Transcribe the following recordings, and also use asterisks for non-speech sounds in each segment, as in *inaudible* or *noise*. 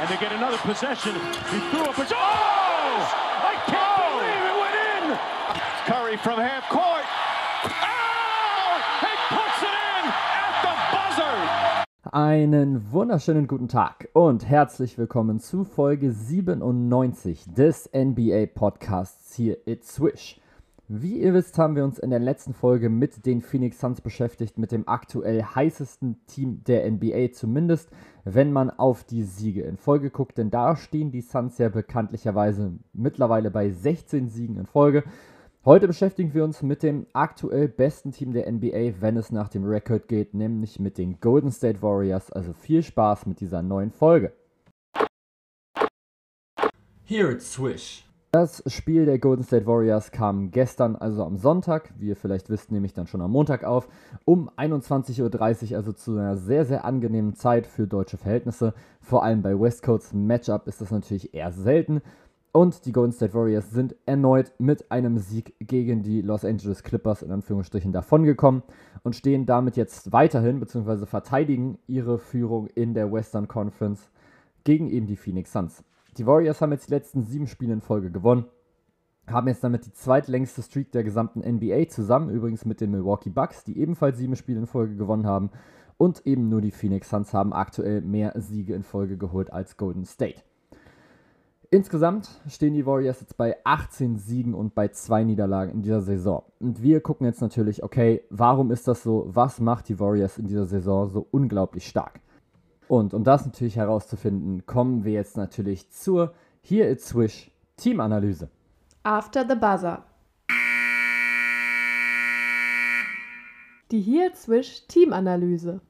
and they get another possession. He threw up a... Oh! I can't believe it went in! Curry from half court. Oh! He puts it in at the buzzer! Einen wunderschönen guten Tag und herzlich willkommen zu Folge 97 des NBA Podcasts hier It's Swish. Wie ihr wisst, haben wir uns in der letzten Folge mit den Phoenix Suns beschäftigt, mit dem aktuell heißesten Team der NBA, zumindest wenn man auf die Siege in Folge guckt, denn da stehen die Suns ja bekanntlicherweise mittlerweile bei 16 Siegen in Folge. Heute beschäftigen wir uns mit dem aktuell besten Team der NBA, wenn es nach dem Rekord geht, nämlich mit den Golden State Warriors. Also viel Spaß mit dieser neuen Folge. Here it's Swish. Das Spiel der Golden State Warriors kam gestern, also am Sonntag, wie ihr vielleicht wisst, nehme ich dann schon am Montag auf, um 21.30 Uhr, also zu einer sehr, sehr angenehmen Zeit für deutsche Verhältnisse. Vor allem bei West Coast Matchup ist das natürlich eher selten. Und die Golden State Warriors sind erneut mit einem Sieg gegen die Los Angeles Clippers in Anführungsstrichen davongekommen und stehen damit jetzt weiterhin bzw. verteidigen ihre Führung in der Western Conference gegen eben die Phoenix Suns. Die Warriors haben jetzt die letzten sieben Spiele in Folge gewonnen, haben jetzt damit die zweitlängste Streak der gesamten NBA zusammen, übrigens mit den Milwaukee Bucks, die ebenfalls sieben Spiele in Folge gewonnen haben. Und eben nur die Phoenix Suns haben aktuell mehr Siege in Folge geholt als Golden State. Insgesamt stehen die Warriors jetzt bei 18 Siegen und bei zwei Niederlagen in dieser Saison. Und wir gucken jetzt natürlich, okay, warum ist das so? Was macht die Warriors in dieser Saison so unglaublich stark? Und um das natürlich herauszufinden, kommen wir jetzt natürlich zur Here It's Swish Teamanalyse. After the Buzzer. Die Here It's Swish Teamanalyse.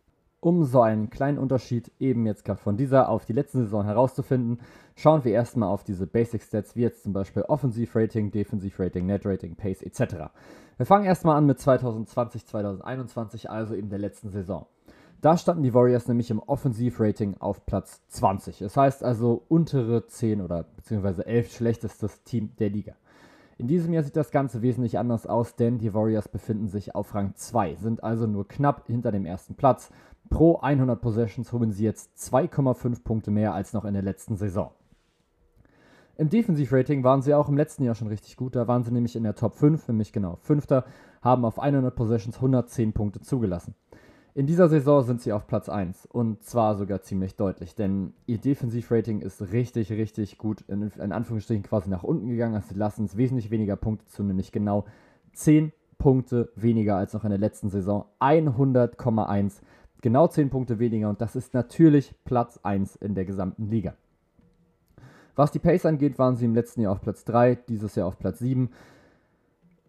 Um so einen kleinen Unterschied eben jetzt gerade von dieser auf die letzte Saison herauszufinden, schauen wir erstmal auf diese Basic Stats, wie jetzt zum Beispiel Offensivrating, Defensivrating, Netrating, Pace etc. Wir fangen erstmal an mit 2020, 2021, also eben der letzten Saison. Da standen die Warriors nämlich im Offensivrating auf Platz 20. Das heißt also untere 10 oder beziehungsweise 11 schlechtestes Team der Liga. In diesem Jahr sieht das Ganze wesentlich anders aus, denn die Warriors befinden sich auf Rang 2, sind also nur knapp hinter dem ersten Platz. Pro 100 Possessions holen sie jetzt 2,5 Punkte mehr als noch in der letzten Saison. Im Defensivrating waren sie auch im letzten Jahr schon richtig gut. Da waren sie nämlich in der Top 5, nämlich genau Fünfter, haben auf 100 Possessions 110 Punkte zugelassen. In dieser Saison sind sie auf Platz 1 und zwar sogar ziemlich deutlich, denn ihr Defensivrating ist richtig, richtig gut in, in Anführungsstrichen quasi nach unten gegangen. Also sie lassen es wesentlich weniger Punkte zu, nämlich genau 10 Punkte weniger als noch in der letzten Saison. 100,1. Genau 10 Punkte weniger und das ist natürlich Platz 1 in der gesamten Liga. Was die Pace angeht, waren sie im letzten Jahr auf Platz 3, dieses Jahr auf Platz 7.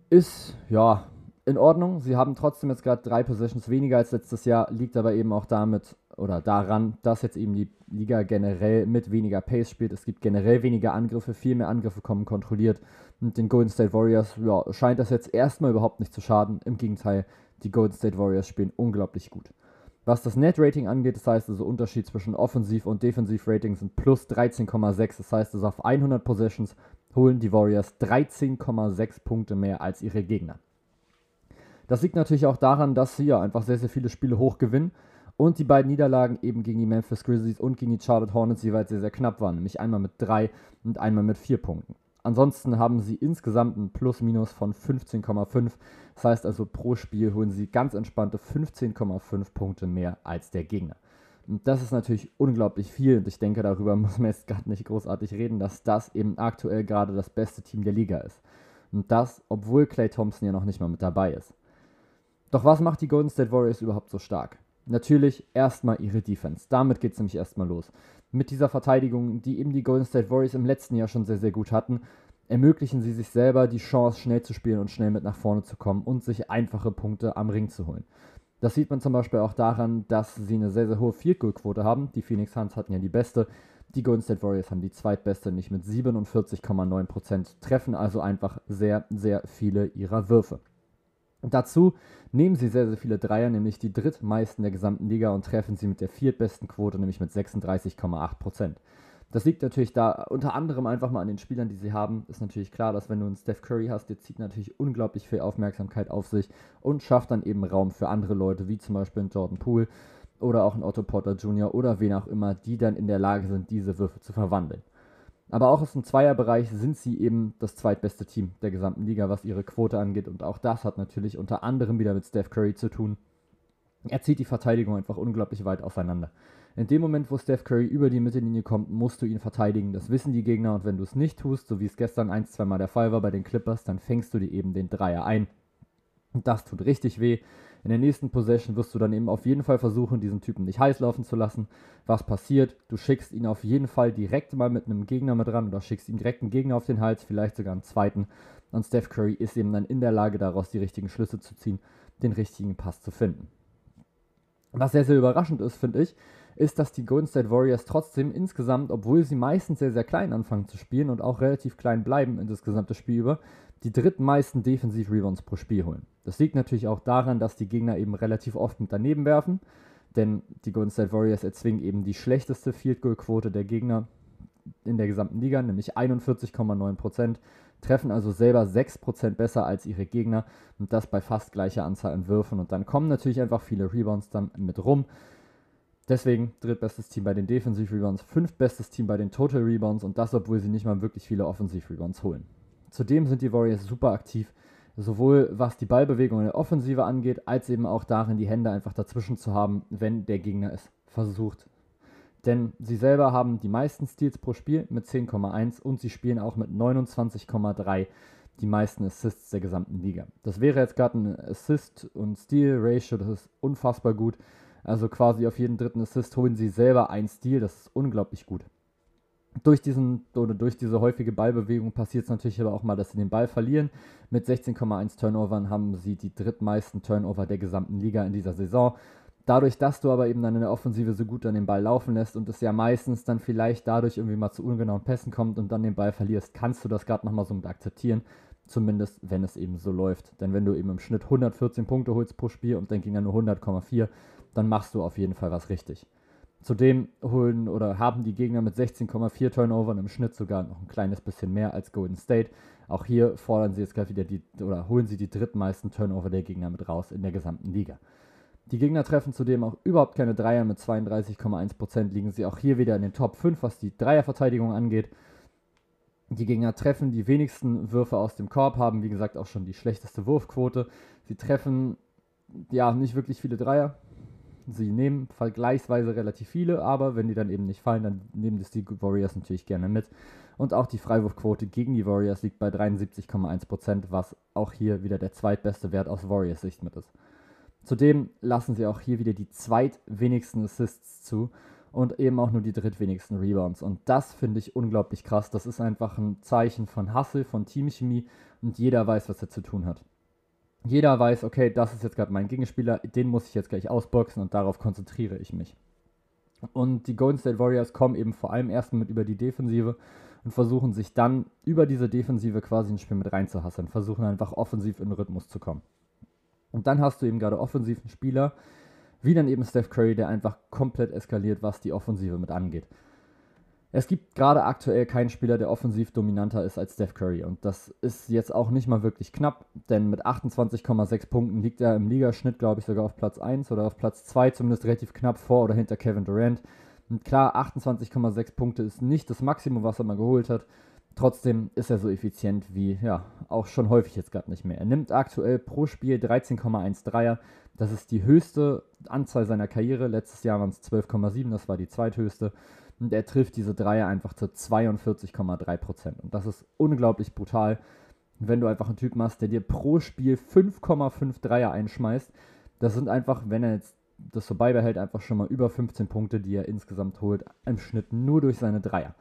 Ist, ja, in Ordnung. Sie haben trotzdem jetzt gerade drei Positions weniger als letztes Jahr, liegt aber eben auch damit oder daran, dass jetzt eben die Liga generell mit weniger Pace spielt. Es gibt generell weniger Angriffe, viel mehr Angriffe kommen kontrolliert. Und den Golden State Warriors ja, scheint das jetzt erstmal überhaupt nicht zu schaden. Im Gegenteil, die Golden State Warriors spielen unglaublich gut. Was das Net-Rating angeht, das heißt also Unterschied zwischen Offensiv- und Defensiv-Rating sind plus 13,6. Das heißt also auf 100 Possessions holen die Warriors 13,6 Punkte mehr als ihre Gegner. Das liegt natürlich auch daran, dass sie ja einfach sehr, sehr viele Spiele hoch gewinnen und die beiden Niederlagen eben gegen die Memphis Grizzlies und gegen die Charlotte Hornets jeweils sehr, sehr knapp waren, nämlich einmal mit drei und einmal mit vier Punkten. Ansonsten haben sie insgesamt ein Plus-Minus von 15,5. Das heißt also, pro Spiel holen sie ganz entspannte 15,5 Punkte mehr als der Gegner. Und das ist natürlich unglaublich viel und ich denke, darüber *laughs* muss man jetzt gerade nicht großartig reden, dass das eben aktuell gerade das beste Team der Liga ist. Und das, obwohl Clay Thompson ja noch nicht mal mit dabei ist. Doch was macht die Golden State Warriors überhaupt so stark? Natürlich erstmal ihre Defense. Damit geht es nämlich erstmal los. Mit dieser Verteidigung, die eben die Golden State Warriors im letzten Jahr schon sehr, sehr gut hatten, ermöglichen sie sich selber die Chance, schnell zu spielen und schnell mit nach vorne zu kommen und sich einfache Punkte am Ring zu holen. Das sieht man zum Beispiel auch daran, dass sie eine sehr, sehr hohe Field Goal Quote haben. Die Phoenix Suns hatten ja die beste. Die Golden State Warriors haben die zweitbeste, nicht mit 47,9%, treffen also einfach sehr, sehr viele ihrer Würfe. Dazu nehmen sie sehr, sehr viele Dreier, nämlich die drittmeisten der gesamten Liga und treffen sie mit der viertbesten Quote, nämlich mit 36,8%. Das liegt natürlich da unter anderem einfach mal an den Spielern, die sie haben. Ist natürlich klar, dass wenn du einen Steph Curry hast, der zieht natürlich unglaublich viel Aufmerksamkeit auf sich und schafft dann eben Raum für andere Leute, wie zum Beispiel einen Jordan Poole. oder auch ein Otto Porter Jr. oder wen auch immer, die dann in der Lage sind, diese Würfe zu verwandeln. Aber auch aus dem Zweierbereich sind sie eben das zweitbeste Team der gesamten Liga, was ihre Quote angeht. Und auch das hat natürlich unter anderem wieder mit Steph Curry zu tun. Er zieht die Verteidigung einfach unglaublich weit auseinander. In dem Moment, wo Steph Curry über die Mittellinie kommt, musst du ihn verteidigen. Das wissen die Gegner und wenn du es nicht tust, so wie es gestern ein, zwei Mal der Fall war bei den Clippers, dann fängst du dir eben den Dreier ein. Das tut richtig weh. In der nächsten Possession wirst du dann eben auf jeden Fall versuchen, diesen Typen nicht heiß laufen zu lassen. Was passiert? Du schickst ihn auf jeden Fall direkt mal mit einem Gegner mit ran oder schickst ihm direkt einen Gegner auf den Hals, vielleicht sogar einen zweiten. Und Steph Curry ist eben dann in der Lage, daraus die richtigen Schlüsse zu ziehen, den richtigen Pass zu finden. Was sehr, sehr überraschend ist, finde ich, ist, dass die Golden State Warriors trotzdem insgesamt, obwohl sie meistens sehr, sehr klein anfangen zu spielen und auch relativ klein bleiben in das gesamte Spiel über, die drittmeisten Defensiv-Rebounds pro Spiel holen. Das liegt natürlich auch daran, dass die Gegner eben relativ oft mit daneben werfen, denn die Golden State Warriors erzwingen eben die schlechteste Field Goal Quote der Gegner in der gesamten Liga, nämlich 41,9%, treffen also selber 6% besser als ihre Gegner und das bei fast gleicher Anzahl an Würfen und dann kommen natürlich einfach viele Rebounds dann mit rum. Deswegen drittbestes Team bei den Defensiv-Rebounds, fünftbestes Team bei den Total Rebounds und das, obwohl sie nicht mal wirklich viele Offensiv-Rebounds holen. Zudem sind die Warriors super aktiv, sowohl was die Ballbewegung in der Offensive angeht, als eben auch darin, die Hände einfach dazwischen zu haben, wenn der Gegner es versucht. Denn sie selber haben die meisten Steals pro Spiel mit 10,1 und sie spielen auch mit 29,3 die meisten Assists der gesamten Liga. Das wäre jetzt gerade ein Assist- und Steal-Ratio, das ist unfassbar gut. Also quasi auf jeden dritten Assist holen sie selber ein Steal, das ist unglaublich gut durch, diesen, oder durch diese häufige Ballbewegung passiert es natürlich aber auch mal, dass sie den Ball verlieren. Mit 16,1 Turnovern haben sie die drittmeisten Turnover der gesamten Liga in dieser Saison. Dadurch, dass du aber eben dann in der Offensive so gut an den Ball laufen lässt und es ja meistens dann vielleicht dadurch irgendwie mal zu ungenauen Pässen kommt und dann den Ball verlierst, kannst du das gerade nochmal so mit akzeptieren. Zumindest, wenn es eben so läuft. Denn wenn du eben im Schnitt 114 Punkte holst pro Spiel und dein Gegner nur 100,4, dann machst du auf jeden Fall was richtig. Zudem holen oder haben die Gegner mit 16,4 Turnovern im Schnitt sogar noch ein kleines bisschen mehr als Golden State. Auch hier fordern sie jetzt gerade wieder die oder holen sie die drittmeisten Turnover der Gegner mit raus in der gesamten Liga. Die Gegner treffen zudem auch überhaupt keine Dreier mit 32,1%, liegen sie auch hier wieder in den Top 5, was die Dreierverteidigung angeht. Die Gegner treffen die wenigsten Würfe aus dem Korb, haben wie gesagt auch schon die schlechteste Wurfquote. Sie treffen ja nicht wirklich viele Dreier, Sie nehmen vergleichsweise relativ viele, aber wenn die dann eben nicht fallen, dann nehmen das die Warriors natürlich gerne mit. Und auch die Freiwurfquote gegen die Warriors liegt bei 73,1%, was auch hier wieder der zweitbeste Wert aus Warriors Sicht mit ist. Zudem lassen sie auch hier wieder die zweitwenigsten Assists zu und eben auch nur die drittwenigsten Rebounds. Und das finde ich unglaublich krass. Das ist einfach ein Zeichen von Hustle, von Teamchemie und jeder weiß, was er zu tun hat jeder weiß, okay, das ist jetzt gerade mein Gegenspieler, den muss ich jetzt gleich ausboxen und darauf konzentriere ich mich. Und die Golden State Warriors kommen eben vor allem erstmal mit über die Defensive und versuchen sich dann über diese Defensive quasi ins Spiel mit reinzuhasseln, versuchen einfach offensiv in den Rhythmus zu kommen. Und dann hast du eben gerade offensiven Spieler, wie dann eben Steph Curry, der einfach komplett eskaliert, was die Offensive mit angeht. Es gibt gerade aktuell keinen Spieler, der offensiv dominanter ist als Steph Curry. Und das ist jetzt auch nicht mal wirklich knapp, denn mit 28,6 Punkten liegt er im Ligaschnitt, glaube ich, sogar auf Platz 1 oder auf Platz 2, zumindest relativ knapp vor oder hinter Kevin Durant. Und klar, 28,6 Punkte ist nicht das Maximum, was er mal geholt hat. Trotzdem ist er so effizient wie, ja, auch schon häufig jetzt gerade nicht mehr. Er nimmt aktuell pro Spiel 13,1 Dreier. Das ist die höchste Anzahl seiner Karriere. Letztes Jahr waren es 12,7, das war die zweithöchste. Und er trifft diese Dreier einfach zu 42,3%. Und das ist unglaublich brutal. wenn du einfach einen Typen hast, der dir pro Spiel 5,5 Dreier einschmeißt, das sind einfach, wenn er jetzt das so beibehält, einfach schon mal über 15 Punkte, die er insgesamt holt, im Schnitt nur durch seine Dreier.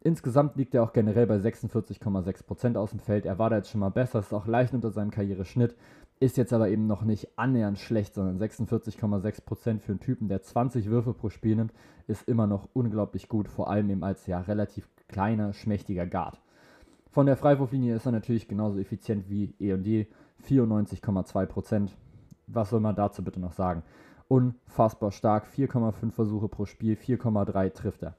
Insgesamt liegt er auch generell bei 46,6% aus dem Feld. Er war da jetzt schon mal besser, ist auch leicht unter seinem Karriereschnitt. Ist jetzt aber eben noch nicht annähernd schlecht, sondern 46,6% für einen Typen, der 20 Würfe pro Spiel nimmt, ist immer noch unglaublich gut, vor allem eben als ja relativ kleiner, schmächtiger Guard. Von der Freiwurflinie ist er natürlich genauso effizient wie E&D, 94,2%. Was soll man dazu bitte noch sagen? Unfassbar stark, 4,5 Versuche pro Spiel, 4,3 trifft er.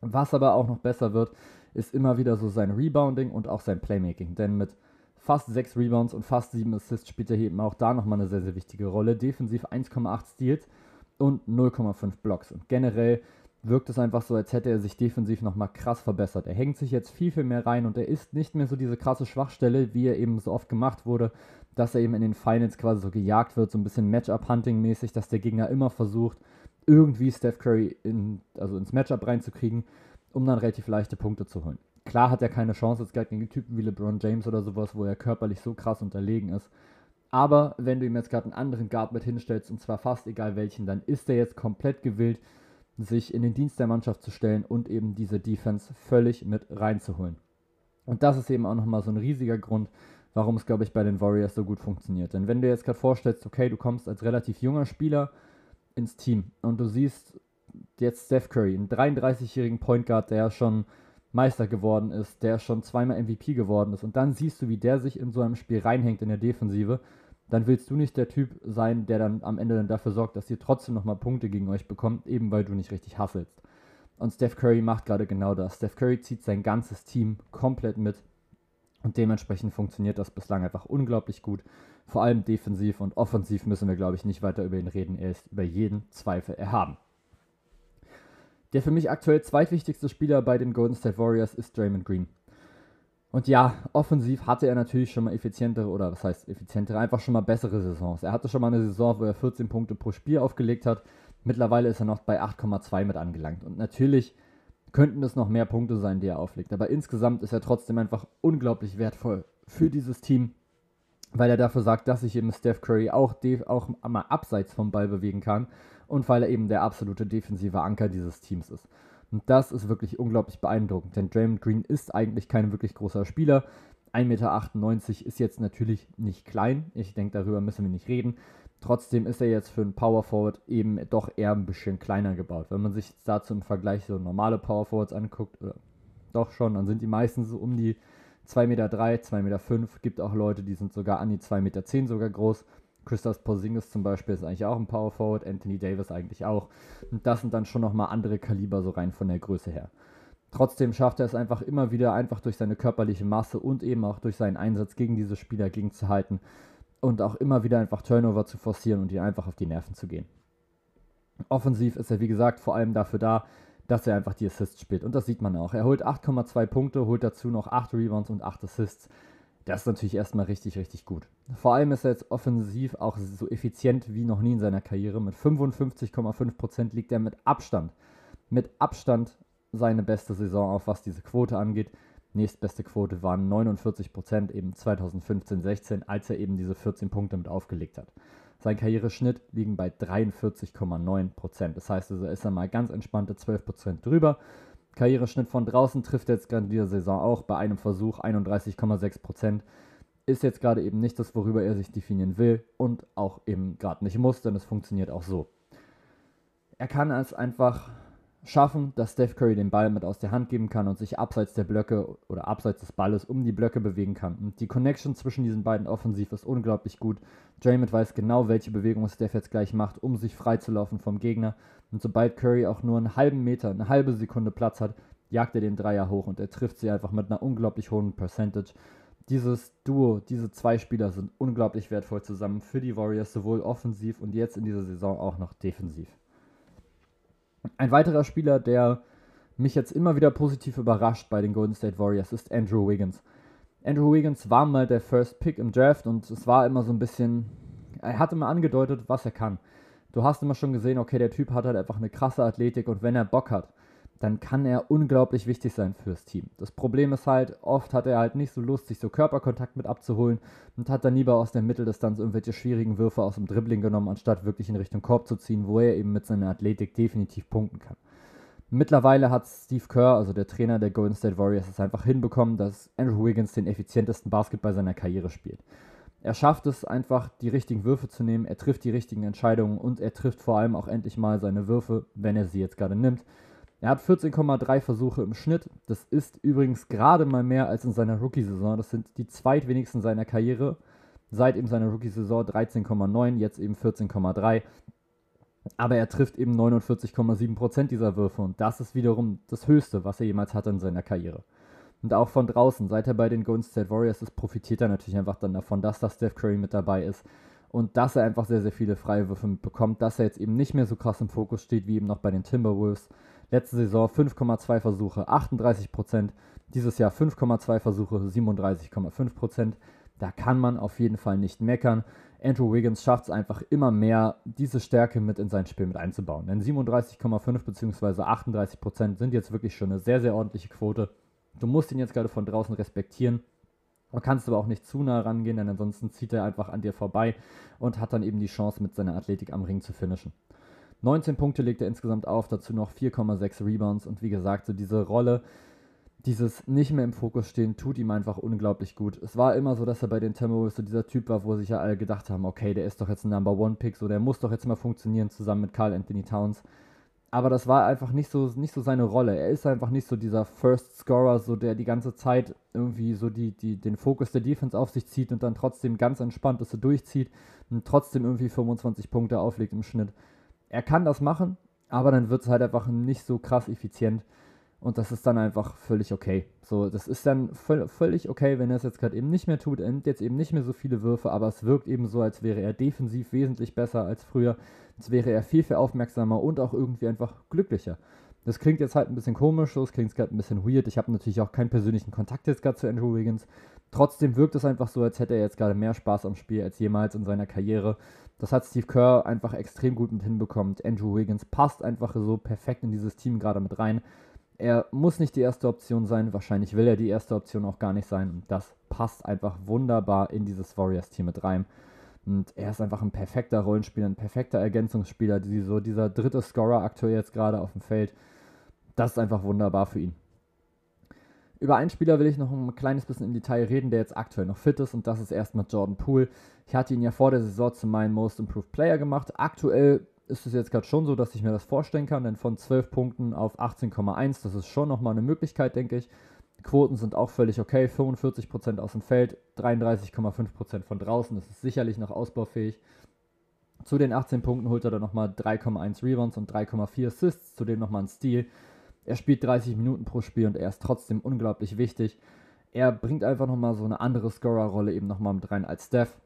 Was aber auch noch besser wird, ist immer wieder so sein Rebounding und auch sein Playmaking, denn mit fast 6 Rebounds und fast 7 Assists spielt er eben auch da nochmal eine sehr, sehr wichtige Rolle. Defensiv 1,8 Steals und 0,5 Blocks. Und generell wirkt es einfach so, als hätte er sich defensiv nochmal krass verbessert. Er hängt sich jetzt viel, viel mehr rein und er ist nicht mehr so diese krasse Schwachstelle, wie er eben so oft gemacht wurde, dass er eben in den Finals quasi so gejagt wird, so ein bisschen Matchup-Hunting-mäßig, dass der Gegner immer versucht, irgendwie Steph Curry in, also ins Matchup reinzukriegen, um dann relativ leichte Punkte zu holen. Klar hat er keine Chance jetzt gegen Typen wie LeBron James oder sowas, wo er körperlich so krass unterlegen ist. Aber wenn du ihm jetzt gerade einen anderen Guard mit hinstellst, und zwar fast egal welchen, dann ist er jetzt komplett gewillt, sich in den Dienst der Mannschaft zu stellen und eben diese Defense völlig mit reinzuholen. Und das ist eben auch nochmal so ein riesiger Grund, warum es, glaube ich, bei den Warriors so gut funktioniert. Denn wenn du jetzt gerade vorstellst, okay, du kommst als relativ junger Spieler ins Team und du siehst jetzt Steph Curry, einen 33-jährigen Point Guard, der schon Meister geworden ist, der schon zweimal MVP geworden ist und dann siehst du, wie der sich in so einem Spiel reinhängt in der Defensive, dann willst du nicht der Typ sein, der dann am Ende dann dafür sorgt, dass ihr trotzdem nochmal Punkte gegen euch bekommt, eben weil du nicht richtig hasselst. Und Steph Curry macht gerade genau das. Steph Curry zieht sein ganzes Team komplett mit und dementsprechend funktioniert das bislang einfach unglaublich gut. Vor allem defensiv und offensiv müssen wir, glaube ich, nicht weiter über ihn reden. Er ist über jeden Zweifel erhaben. Der für mich aktuell zweitwichtigste Spieler bei den Golden State Warriors ist Draymond Green. Und ja, offensiv hatte er natürlich schon mal effizientere, oder was heißt effizientere, einfach schon mal bessere Saisons. Er hatte schon mal eine Saison, wo er 14 Punkte pro Spiel aufgelegt hat. Mittlerweile ist er noch bei 8,2 mit angelangt. Und natürlich könnten es noch mehr Punkte sein, die er auflegt. Aber insgesamt ist er trotzdem einfach unglaublich wertvoll für dieses Team, weil er dafür sagt, dass sich eben Steph Curry auch, auch mal abseits vom Ball bewegen kann und weil er eben der absolute defensive Anker dieses Teams ist. Und das ist wirklich unglaublich beeindruckend, denn Draymond Green ist eigentlich kein wirklich großer Spieler. 1,98 Meter ist jetzt natürlich nicht klein. Ich denke, darüber müssen wir nicht reden. Trotzdem ist er jetzt für einen Power Forward eben doch eher ein bisschen kleiner gebaut. Wenn man sich dazu im Vergleich so normale Power Forwards anguckt, oder doch schon, dann sind die meistens so um die 2,3 Meter, 2,5 Meter. Gibt auch Leute, die sind sogar an die 2,10 Meter sogar groß. Christoph Porzingis zum Beispiel ist eigentlich auch ein Power Forward, Anthony Davis eigentlich auch. Und das sind dann schon nochmal andere Kaliber so rein von der Größe her. Trotzdem schafft er es einfach immer wieder, einfach durch seine körperliche Masse und eben auch durch seinen Einsatz gegen diese Spieler gegenzuhalten und auch immer wieder einfach Turnover zu forcieren und ihn einfach auf die Nerven zu gehen. Offensiv ist er, wie gesagt, vor allem dafür da, dass er einfach die Assists spielt. Und das sieht man auch. Er holt 8,2 Punkte, holt dazu noch 8 Rebounds und 8 Assists. Das ist natürlich erstmal richtig, richtig gut. Vor allem ist er jetzt offensiv auch so effizient wie noch nie in seiner Karriere. Mit 55,5% liegt er mit Abstand, mit Abstand seine beste Saison auf, was diese Quote angeht. Nächstbeste Quote waren 49%, eben 2015-16, als er eben diese 14 Punkte mit aufgelegt hat. Sein Karriereschnitt liegen bei 43,9%. Das heißt also, ist er mal ganz entspannte 12% drüber. Karriereschnitt von draußen trifft jetzt gerade in dieser Saison auch bei einem Versuch 31,6 Prozent. Ist jetzt gerade eben nicht das, worüber er sich definieren will und auch eben gerade nicht muss, denn es funktioniert auch so. Er kann es einfach schaffen, dass Steph Curry den Ball mit aus der Hand geben kann und sich abseits der Blöcke oder abseits des Balles um die Blöcke bewegen kann. Und die Connection zwischen diesen beiden offensiv ist unglaublich gut. Draymond weiß genau, welche Bewegung Steph jetzt gleich macht, um sich freizulaufen vom Gegner. Und sobald Curry auch nur einen halben Meter, eine halbe Sekunde Platz hat, jagt er den Dreier hoch und er trifft sie einfach mit einer unglaublich hohen Percentage. Dieses Duo, diese zwei Spieler sind unglaublich wertvoll zusammen für die Warriors, sowohl offensiv und jetzt in dieser Saison auch noch defensiv. Ein weiterer Spieler, der mich jetzt immer wieder positiv überrascht bei den Golden State Warriors, ist Andrew Wiggins. Andrew Wiggins war mal der First Pick im Draft und es war immer so ein bisschen, er hatte mal angedeutet, was er kann. Du hast immer schon gesehen, okay, der Typ hat halt einfach eine krasse Athletik und wenn er Bock hat, dann kann er unglaublich wichtig sein fürs Team. Das Problem ist halt, oft hat er halt nicht so Lust, sich so Körperkontakt mit abzuholen und hat dann lieber aus der Mitteldistanz irgendwelche schwierigen Würfe aus dem Dribbling genommen, anstatt wirklich in Richtung Korb zu ziehen, wo er eben mit seiner Athletik definitiv punkten kann. Mittlerweile hat Steve Kerr, also der Trainer der Golden State Warriors, es einfach hinbekommen, dass Andrew Wiggins den effizientesten Basketball seiner Karriere spielt. Er schafft es einfach, die richtigen Würfe zu nehmen, er trifft die richtigen Entscheidungen und er trifft vor allem auch endlich mal seine Würfe, wenn er sie jetzt gerade nimmt. Er hat 14,3 Versuche im Schnitt. Das ist übrigens gerade mal mehr als in seiner Rookie-Saison. Das sind die zweitwenigsten seiner Karriere. Seit eben seiner Rookie-Saison 13,9, jetzt eben 14,3. Aber er trifft eben 49,7% dieser Würfe und das ist wiederum das Höchste, was er jemals hatte in seiner Karriere. Und auch von draußen, seit er bei den Golden State Warriors ist, profitiert er natürlich einfach dann davon, dass da Steph Curry mit dabei ist und dass er einfach sehr, sehr viele Freiwürfe bekommt, dass er jetzt eben nicht mehr so krass im Fokus steht wie eben noch bei den Timberwolves. Letzte Saison 5,2 Versuche, 38 Prozent. Dieses Jahr 5,2 Versuche, 37,5 Prozent. Da kann man auf jeden Fall nicht meckern. Andrew Wiggins schafft es einfach immer mehr, diese Stärke mit in sein Spiel mit einzubauen. Denn 37,5 bzw. 38 Prozent sind jetzt wirklich schon eine sehr, sehr ordentliche Quote. Du musst ihn jetzt gerade von draußen respektieren. Du kannst aber auch nicht zu nah rangehen, denn ansonsten zieht er einfach an dir vorbei und hat dann eben die Chance, mit seiner Athletik am Ring zu finishen. 19 Punkte legt er insgesamt auf, dazu noch 4,6 Rebounds und wie gesagt, so diese Rolle, dieses nicht mehr im Fokus stehen, tut ihm einfach unglaublich gut. Es war immer so, dass er bei den Timberwolves so dieser Typ war, wo sich ja alle gedacht haben, okay, der ist doch jetzt ein Number One Pick, so der muss doch jetzt mal funktionieren zusammen mit Carl Anthony Towns aber das war einfach nicht so, nicht so seine Rolle. Er ist einfach nicht so dieser First Scorer, so der die ganze Zeit irgendwie so die, die, den Fokus der Defense auf sich zieht und dann trotzdem ganz entspannt das so durchzieht und trotzdem irgendwie 25 Punkte auflegt im Schnitt. Er kann das machen, aber dann wird es halt einfach nicht so krass effizient. Und das ist dann einfach völlig okay. So, das ist dann völlig okay, wenn er es jetzt gerade eben nicht mehr tut. Er nimmt jetzt eben nicht mehr so viele Würfe, aber es wirkt eben so, als wäre er defensiv wesentlich besser als früher. Als wäre er viel, viel aufmerksamer und auch irgendwie einfach glücklicher. Das klingt jetzt halt ein bisschen komisch, es klingt gerade ein bisschen weird. Ich habe natürlich auch keinen persönlichen Kontakt jetzt gerade zu Andrew Wiggins. Trotzdem wirkt es einfach so, als hätte er jetzt gerade mehr Spaß am Spiel als jemals in seiner Karriere. Das hat Steve Kerr einfach extrem gut mit hinbekommen. Andrew Wiggins passt einfach so perfekt in dieses Team gerade mit rein. Er muss nicht die erste Option sein, wahrscheinlich will er die erste Option auch gar nicht sein. Und das passt einfach wunderbar in dieses Warriors-Team mit rein. Und er ist einfach ein perfekter Rollenspieler, ein perfekter Ergänzungsspieler, die, so dieser dritte Scorer aktuell jetzt gerade auf dem Feld. Das ist einfach wunderbar für ihn. Über einen Spieler will ich noch ein kleines bisschen im Detail reden, der jetzt aktuell noch fit ist, und das ist erstmal Jordan Poole. Ich hatte ihn ja vor der Saison zu meinem Most Improved Player gemacht. Aktuell ist es jetzt gerade schon so, dass ich mir das vorstellen kann, denn von 12 Punkten auf 18,1, das ist schon nochmal eine Möglichkeit, denke ich. Quoten sind auch völlig okay, 45% aus dem Feld, 33,5% von draußen, das ist sicherlich noch ausbaufähig. Zu den 18 Punkten holt er dann nochmal 3,1 Rebounds und 3,4 Assists, zudem nochmal ein Steal. Er spielt 30 Minuten pro Spiel und er ist trotzdem unglaublich wichtig. Er bringt einfach nochmal so eine andere Scorer-Rolle eben nochmal mit rein als Steph.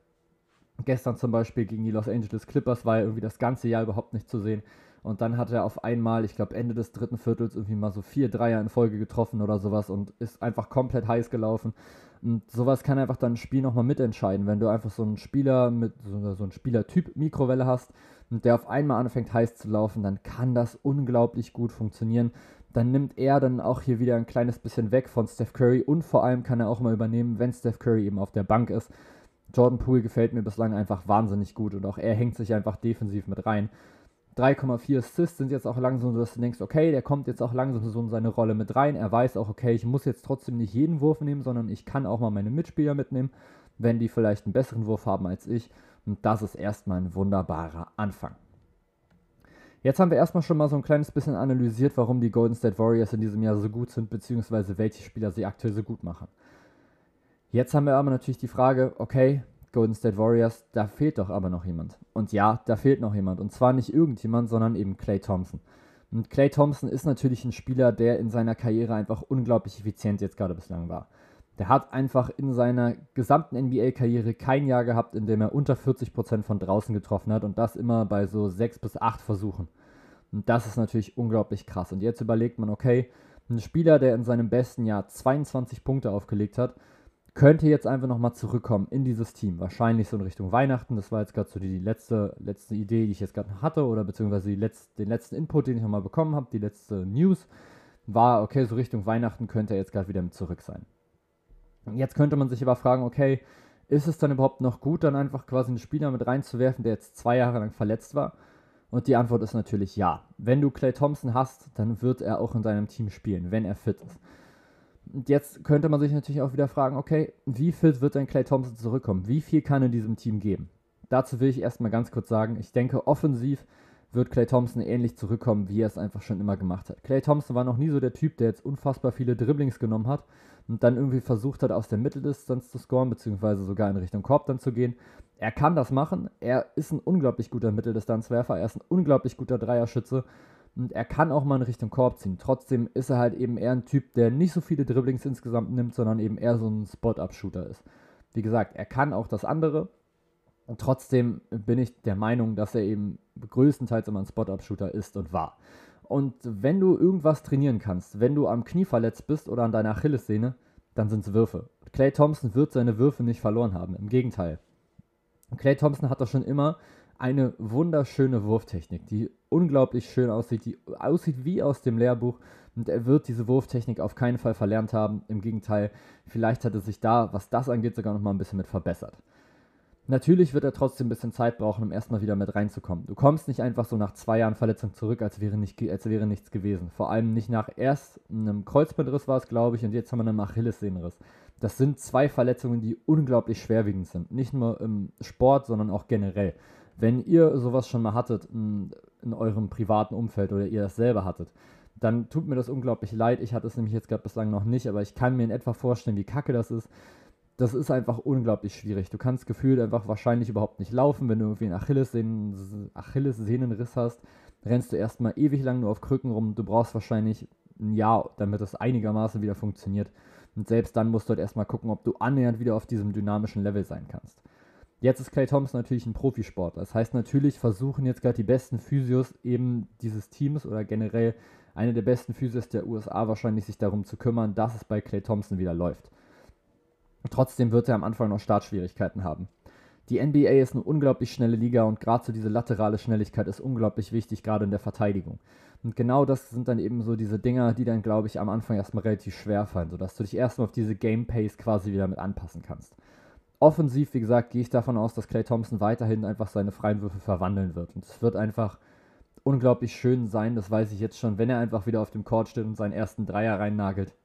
Gestern zum Beispiel gegen die Los Angeles Clippers war er irgendwie das ganze Jahr überhaupt nicht zu sehen. Und dann hat er auf einmal, ich glaube Ende des dritten Viertels, irgendwie mal so vier Dreier in Folge getroffen oder sowas und ist einfach komplett heiß gelaufen. Und sowas kann einfach dann ein Spiel nochmal mitentscheiden. Wenn du einfach so einen Spieler mit so, so einen Spielertyp Mikrowelle hast und der auf einmal anfängt heiß zu laufen, dann kann das unglaublich gut funktionieren. Dann nimmt er dann auch hier wieder ein kleines bisschen weg von Steph Curry und vor allem kann er auch mal übernehmen, wenn Steph Curry eben auf der Bank ist. Jordan Poole gefällt mir bislang einfach wahnsinnig gut und auch er hängt sich einfach defensiv mit rein. 3,4 Assists sind jetzt auch langsam so, dass du denkst, okay, der kommt jetzt auch langsam so in seine Rolle mit rein. Er weiß auch, okay, ich muss jetzt trotzdem nicht jeden Wurf nehmen, sondern ich kann auch mal meine Mitspieler mitnehmen, wenn die vielleicht einen besseren Wurf haben als ich. Und das ist erstmal ein wunderbarer Anfang. Jetzt haben wir erstmal schon mal so ein kleines bisschen analysiert, warum die Golden State Warriors in diesem Jahr so gut sind, beziehungsweise welche Spieler sie aktuell so gut machen. Jetzt haben wir aber natürlich die Frage, okay, Golden State Warriors, da fehlt doch aber noch jemand. Und ja, da fehlt noch jemand. Und zwar nicht irgendjemand, sondern eben Clay Thompson. Und Clay Thompson ist natürlich ein Spieler, der in seiner Karriere einfach unglaublich effizient jetzt gerade bislang war. Der hat einfach in seiner gesamten NBA-Karriere kein Jahr gehabt, in dem er unter 40% von draußen getroffen hat und das immer bei so 6 bis 8 Versuchen. Und das ist natürlich unglaublich krass. Und jetzt überlegt man, okay, ein Spieler, der in seinem besten Jahr 22 Punkte aufgelegt hat, könnte jetzt einfach nochmal zurückkommen in dieses Team. Wahrscheinlich so in Richtung Weihnachten. Das war jetzt gerade so die letzte, letzte Idee, die ich jetzt gerade hatte, oder beziehungsweise Letz-, den letzten Input, den ich nochmal bekommen habe, die letzte News, war, okay, so Richtung Weihnachten könnte er jetzt gerade wieder mit zurück sein. Jetzt könnte man sich aber fragen, okay, ist es dann überhaupt noch gut, dann einfach quasi einen Spieler mit reinzuwerfen, der jetzt zwei Jahre lang verletzt war? Und die Antwort ist natürlich ja. Wenn du Clay Thompson hast, dann wird er auch in deinem Team spielen, wenn er fit ist. Und jetzt könnte man sich natürlich auch wieder fragen, okay, wie fit wird denn Clay Thompson zurückkommen? Wie viel kann er diesem Team geben? Dazu will ich erstmal ganz kurz sagen, ich denke, offensiv wird Clay Thompson ähnlich zurückkommen, wie er es einfach schon immer gemacht hat. Clay Thompson war noch nie so der Typ, der jetzt unfassbar viele Dribblings genommen hat und dann irgendwie versucht hat, aus der Mitteldistanz zu scoren, beziehungsweise sogar in Richtung Korb dann zu gehen. Er kann das machen. Er ist ein unglaublich guter Mitteldistanzwerfer. Er ist ein unglaublich guter Dreierschütze. Und er kann auch mal in Richtung Korb ziehen. Trotzdem ist er halt eben eher ein Typ, der nicht so viele Dribblings insgesamt nimmt, sondern eben eher so ein Spot-Up-Shooter ist. Wie gesagt, er kann auch das andere. Und trotzdem bin ich der Meinung, dass er eben größtenteils immer ein Spot-Up-Shooter ist und war. Und wenn du irgendwas trainieren kannst, wenn du am Knie verletzt bist oder an deiner Achillessehne, dann sind es Würfe. Clay Thompson wird seine Würfe nicht verloren haben. Im Gegenteil. Clay Thompson hat doch schon immer eine wunderschöne Wurftechnik, die unglaublich schön aussieht, die aussieht wie aus dem Lehrbuch. Und er wird diese Wurftechnik auf keinen Fall verlernt haben. Im Gegenteil, vielleicht hat er sich da, was das angeht, sogar noch mal ein bisschen mit verbessert. Natürlich wird er trotzdem ein bisschen Zeit brauchen, um erstmal wieder mit reinzukommen. Du kommst nicht einfach so nach zwei Jahren Verletzung zurück, als wäre, nicht, als wäre nichts gewesen. Vor allem nicht nach erst einem Kreuzbandriss war es, glaube ich, und jetzt haben wir einen Achillessehnenriss. Das sind zwei Verletzungen, die unglaublich schwerwiegend sind. Nicht nur im Sport, sondern auch generell. Wenn ihr sowas schon mal hattet in, eurem privaten Umfeld oder ihr das selber hattet, dann tut mir das unglaublich leid. Ich hatte es nämlich jetzt gerade bislang noch nicht, aber ich kann mir in etwa vorstellen, wie kacke das ist das ist einfach unglaublich schwierig. Du kannst gefühlt einfach wahrscheinlich überhaupt nicht laufen, wenn du irgendwie einen Achillessehnen, Achillessehnenriss hast. Rennst du erstmal ewig lang nur auf Krücken rum. Du brauchst wahrscheinlich ein Jahr, damit das einigermaßen wieder funktioniert. Und selbst dann musst du halt erstmal gucken, ob du annähernd wieder auf diesem dynamischen Level sein kannst. Jetzt ist Clay Thompson natürlich ein Profisport. Das heißt, natürlich versuchen jetzt gerade die besten Physios eben dieses Teams oder generell eine der besten Physios der USA wahrscheinlich sich darum zu kümmern, dass es bei Clay Thompson wieder läuft. Trotzdem wird er am Anfang noch Startschwierigkeiten haben. Die NBA ist eine unglaublich schnelle Liga und gerade so diese laterale Schnelligkeit ist unglaublich wichtig, gerade in der Verteidigung. Und genau das sind dann eben so diese Dinger, die dann, glaube ich, am Anfang erstmal relativ schwer fallen, sodass du dich erstmal auf diese Game Pace quasi wieder mit anpassen kannst. Offensiv, wie gesagt, gehe ich davon aus, dass Clay Thompson weiterhin einfach seine freien Würfe verwandeln wird. Und es wird einfach unglaublich schön sein, das weiß ich jetzt schon, wenn er einfach wieder auf dem Court steht und seinen ersten Dreier reinnagelt.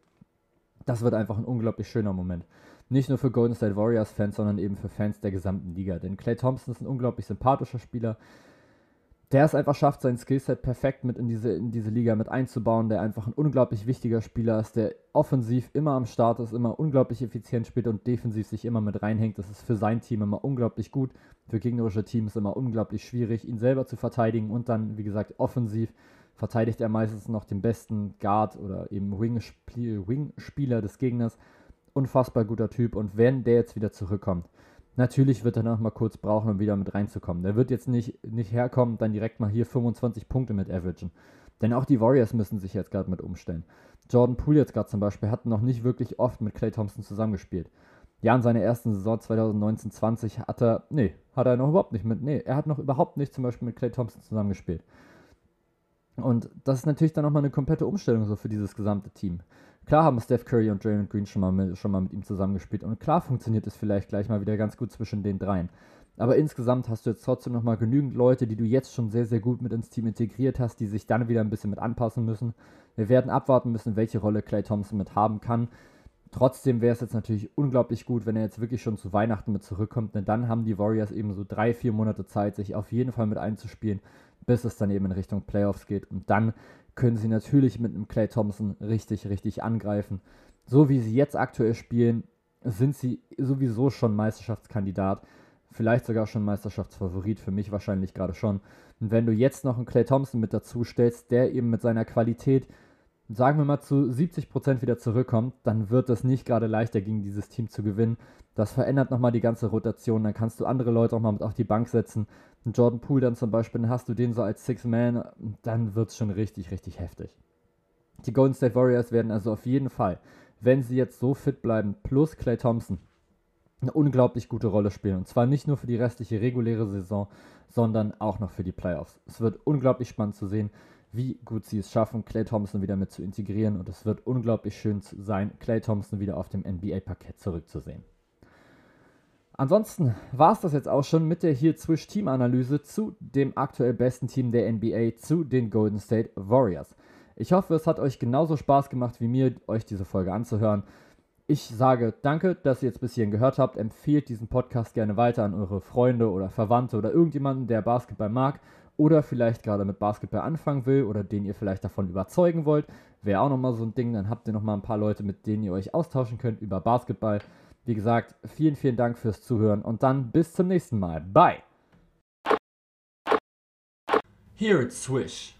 Das wird einfach ein unglaublich schöner Moment. Nicht nur für Golden State Warriors Fans, sondern eben für Fans der gesamten Liga. Denn Clay Thompson ist ein unglaublich sympathischer Spieler, der es einfach schafft, sein Skillset perfekt mit in diese, in diese Liga mit einzubauen, der einfach ein unglaublich wichtiger Spieler ist, der offensiv immer am Start ist, immer unglaublich effizient spielt und defensiv sich immer mit reinhängt. Das ist für sein Team immer unglaublich gut, für gegnerische Teams immer unglaublich schwierig, ihn selber zu verteidigen und dann, wie gesagt, offensiv verteidigt er meistens noch den besten Guard oder eben Wing-Spieler des Gegners unfassbar guter Typ und wenn der jetzt wieder zurückkommt, natürlich wird er noch mal kurz brauchen, um wieder mit reinzukommen. Der wird jetzt nicht, nicht herkommen dann direkt mal hier 25 Punkte mit averagen. Denn auch die Warriors müssen sich jetzt gerade mit umstellen. Jordan Poole jetzt gerade zum Beispiel hat noch nicht wirklich oft mit Clay Thompson zusammengespielt. Ja, in seiner ersten Saison 2019-20 hat er, nee, hat er noch überhaupt nicht mit, nee, er hat noch überhaupt nicht zum Beispiel mit Clay Thompson zusammengespielt. Und das ist natürlich dann nochmal eine komplette Umstellung so für dieses gesamte Team. Klar haben Steph Curry und Draymond Green schon mal, mit, schon mal mit ihm zusammengespielt und klar funktioniert es vielleicht gleich mal wieder ganz gut zwischen den dreien. Aber insgesamt hast du jetzt trotzdem nochmal genügend Leute, die du jetzt schon sehr, sehr gut mit ins Team integriert hast, die sich dann wieder ein bisschen mit anpassen müssen. Wir werden abwarten müssen, welche Rolle Clay Thompson mit haben kann. Trotzdem wäre es jetzt natürlich unglaublich gut, wenn er jetzt wirklich schon zu Weihnachten mit zurückkommt, denn dann haben die Warriors eben so drei, vier Monate Zeit, sich auf jeden Fall mit einzuspielen, bis es dann eben in Richtung Playoffs geht. Und dann können sie natürlich mit einem Clay Thompson richtig, richtig angreifen. So wie sie jetzt aktuell spielen, sind sie sowieso schon Meisterschaftskandidat. Vielleicht sogar schon Meisterschaftsfavorit, für mich wahrscheinlich gerade schon. Und wenn du jetzt noch einen Clay Thompson mit dazu stellst, der eben mit seiner Qualität, sagen wir mal, zu 70% wieder zurückkommt, dann wird es nicht gerade leichter gegen dieses Team zu gewinnen. Das verändert nochmal die ganze Rotation. Dann kannst du andere Leute auch mal mit auf die Bank setzen. Jordan Poole dann zum Beispiel, dann hast du den so als Six-Man, dann wird es schon richtig, richtig heftig. Die Golden State Warriors werden also auf jeden Fall, wenn sie jetzt so fit bleiben, plus Clay Thompson, eine unglaublich gute Rolle spielen. Und zwar nicht nur für die restliche reguläre Saison, sondern auch noch für die Playoffs. Es wird unglaublich spannend zu sehen, wie gut sie es schaffen, Clay Thompson wieder mit zu integrieren. Und es wird unglaublich schön sein, Clay Thompson wieder auf dem NBA-Parkett zurückzusehen. Ansonsten war es das jetzt auch schon mit der hier Swish Team Analyse zu dem aktuell besten Team der NBA, zu den Golden State Warriors. Ich hoffe, es hat euch genauso Spaß gemacht wie mir, euch diese Folge anzuhören. Ich sage danke, dass ihr jetzt bis hierhin gehört habt. Empfehlt diesen Podcast gerne weiter an eure Freunde oder Verwandte oder irgendjemanden, der Basketball mag oder vielleicht gerade mit Basketball anfangen will oder den ihr vielleicht davon überzeugen wollt. Wäre auch nochmal so ein Ding, dann habt ihr nochmal ein paar Leute, mit denen ihr euch austauschen könnt über Basketball. Wie gesagt, vielen, vielen Dank fürs Zuhören und dann bis zum nächsten Mal. Bye! Here at Swish.